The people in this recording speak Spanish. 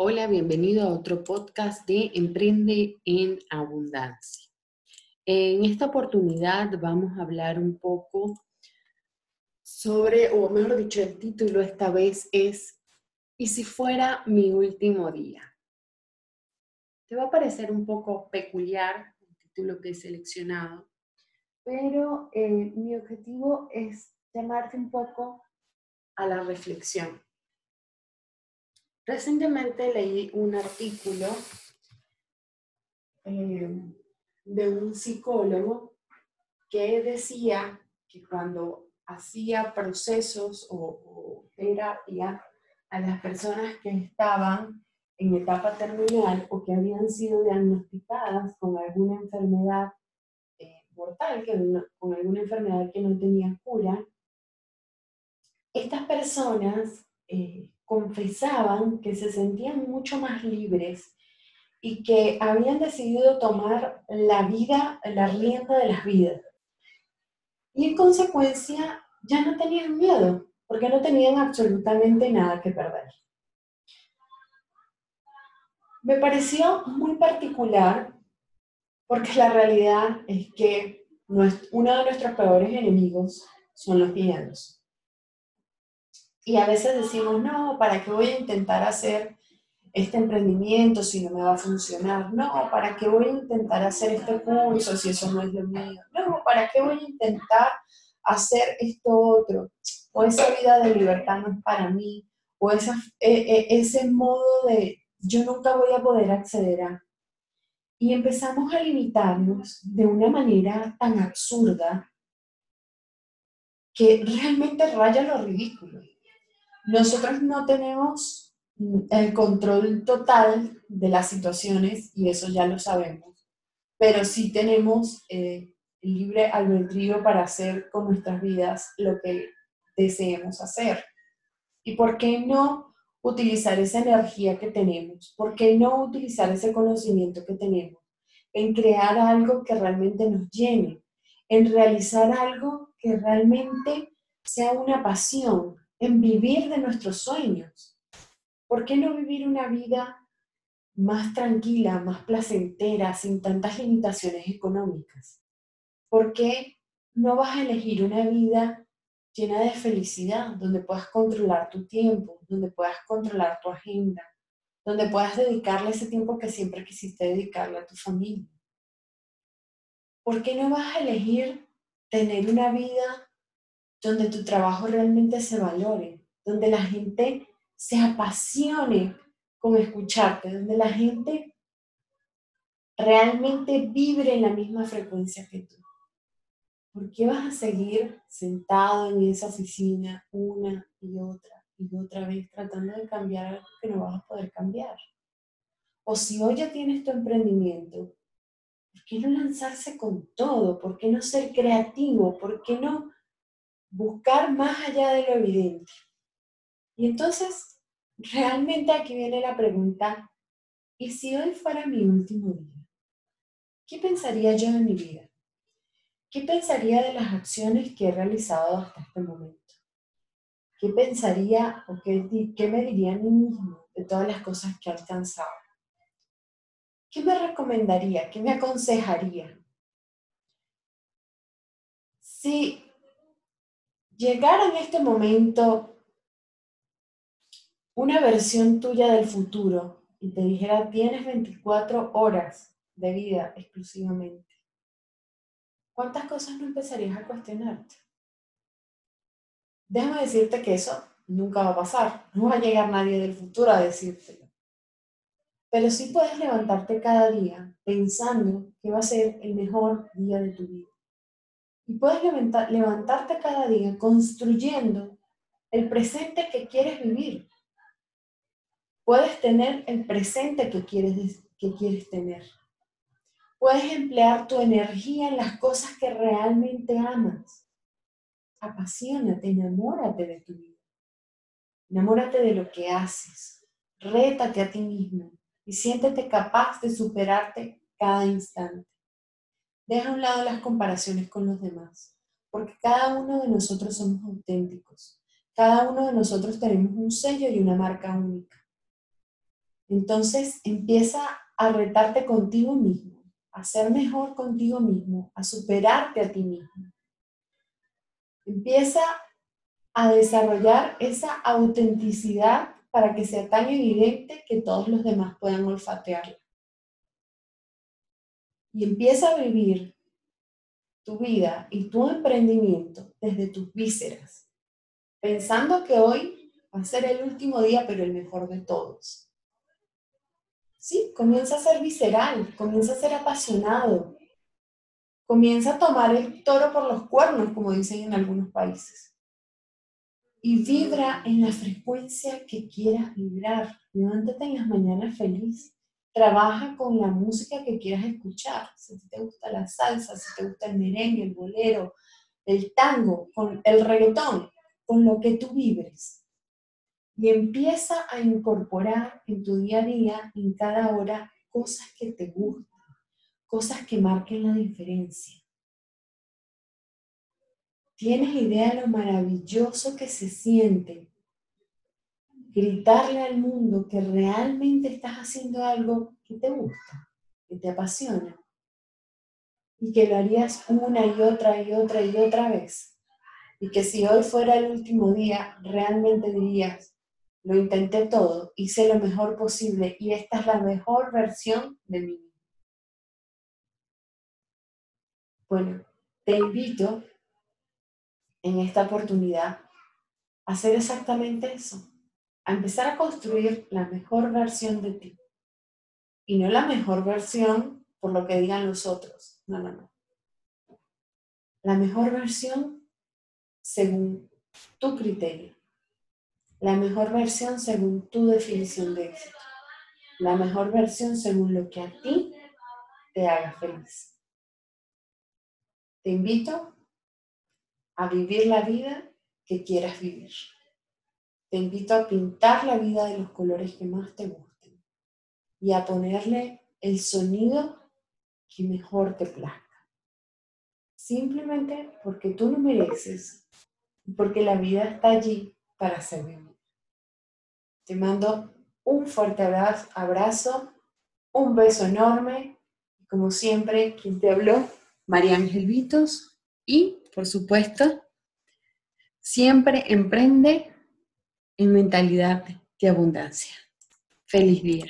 Hola, bienvenido a otro podcast de Emprende en Abundancia. En esta oportunidad vamos a hablar un poco sobre, o mejor dicho, el título esta vez es ¿Y si fuera mi último día? Te va a parecer un poco peculiar el título que he seleccionado, pero eh, mi objetivo es llamarte un poco a la reflexión Recientemente leí un artículo eh, de un psicólogo que decía que cuando hacía procesos o, terapia a las personas que estaban en etapa terminal o que habían sido diagnosticadas con alguna enfermedad eh, mortal, con alguna enfermedad que no tenía cura, estas personas eh, confesaban que se sentían mucho más libres y que habían decidido tomar la vida, la rienda de las vidas. Y en consecuencia ya no tenían miedo, porque no tenían absolutamente nada que perder. Me pareció muy particular porque la realidad es que uno de nuestros peores enemigos son los miedos. Y a veces decimos, no, ¿para qué voy a intentar hacer este emprendimiento si no me va a funcionar? No, ¿para qué voy a intentar hacer este curso si eso no es lo mío? No, ¿para qué voy a intentar hacer esto otro? O esa vida de libertad no es para mí, o esa, e, e, ese modo de yo nunca voy a poder acceder a. Y empezamos a limitarnos de una manera tan absurda que realmente raya lo ridículo. Nosotros no tenemos el control total de las situaciones y eso ya lo sabemos, pero sí tenemos eh, libre albedrío para hacer con nuestras vidas lo que deseemos hacer. ¿Y por qué no utilizar esa energía que tenemos? ¿Por qué no utilizar ese conocimiento que tenemos en crear algo que realmente nos llene? En realizar algo que realmente sea una pasión, en vivir de nuestros sueños. ¿Por qué no vivir una vida más tranquila, más placentera, sin tantas limitaciones económicas? ¿Por qué no vas a elegir una vida llena de felicidad, donde puedas controlar tu tiempo, donde puedas controlar tu agenda, donde puedas dedicarle ese tiempo que siempre quisiste dedicarle a tu familia? ¿Por qué no vas a elegir tener una vida donde tu trabajo realmente se valore, donde la gente se apasione con escucharte, donde la gente realmente vibre en la misma frecuencia que tú. ¿Por qué vas a seguir sentado en esa oficina una y otra y otra vez tratando de cambiar algo que no vas a poder cambiar? O si hoy ya tienes tu emprendimiento, ¿por qué no lanzarse con todo? ¿Por qué no ser creativo? ¿Por qué no buscar más allá de lo evidente. Y entonces, realmente aquí viene la pregunta, ¿y si hoy fuera mi último día? ¿Qué pensaría yo de mi vida? ¿Qué pensaría de las acciones que he realizado hasta este momento? ¿Qué pensaría o qué, me diría a mí mismo de todas las cosas que he alcanzado? ¿Qué me recomendaría? ¿Qué me aconsejaría? Si llegar en este momento una versión tuya del futuro y te dijera, tienes 24 horas de vida exclusivamente, ¿cuántas cosas no empezarías a cuestionarte? Déjame decirte que eso nunca va a pasar, no va a llegar nadie del futuro a decírtelo. Pero sí puedes levantarte cada día pensando que va a ser el mejor día de tu vida. Y puedes levantarte cada día construyendo el presente que quieres vivir. Puedes tener el presente que quieres, que quieres tener. Puedes emplear tu energía en las cosas que realmente amas. Apasionate, enamórate de tu vida. Enamórate de lo que haces. Rétate a ti mismo y siéntete capaz de superarte cada instante. Deja a un lado las comparaciones con los demás, porque cada uno de nosotros somos auténticos. Cada uno de nosotros tenemos un sello y una marca única. Entonces empieza a retarte contigo mismo, a ser mejor contigo mismo, a superarte a ti mismo. Empieza a desarrollar esa autenticidad para que sea tan evidente que todos los demás puedan olfatearla. Y empieza a vivir tu vida y tu emprendimiento desde tus vísceras, pensando que hoy va a ser el último día, pero el mejor de todos. Sí, comienza a ser visceral, comienza a ser apasionado, comienza a tomar el toro por los cuernos, como dicen en algunos países. Y vibra en la frecuencia que quieras vibrar. Levántate en las mañanas feliz. Trabaja con la música que quieras escuchar. Si te gusta la salsa, si te gusta el merengue, el bolero, el tango, con el reggaetón, con lo que tú vibres. Y empieza a incorporar en tu día a día, en cada hora, cosas que te gustan, cosas que marquen la diferencia. ¿Tienes idea de lo maravilloso que se siente gritarle al mundo que realmente estás haciendo algo que te gusta, que te apasiona? Y que lo harías una y otra y otra y otra vez. Y que si hoy fuera el último día, realmente dirías, lo intenté todo, hice lo mejor posible y esta es la mejor versión de mí. Bueno, te invito en esta oportunidad a hacer exactamente eso, a empezar a construir la mejor versión de ti. Y no la mejor versión por lo que digan los otros, no, no, no. La mejor versión según tu criterio. La mejor versión según tu definición de éxito. La mejor versión según lo que a ti te haga feliz. Te invito a vivir la vida que quieras vivir. Te invito a pintar la vida de los colores que más te gusten y a ponerle el sonido que mejor te plazca. Simplemente porque tú lo mereces y porque la vida está allí para ser vivida. Te mando un fuerte abrazo, un beso enorme. Como siempre, quien te habló, María Ángel Vitos y por supuesto, siempre emprende en mentalidad de abundancia. Feliz día.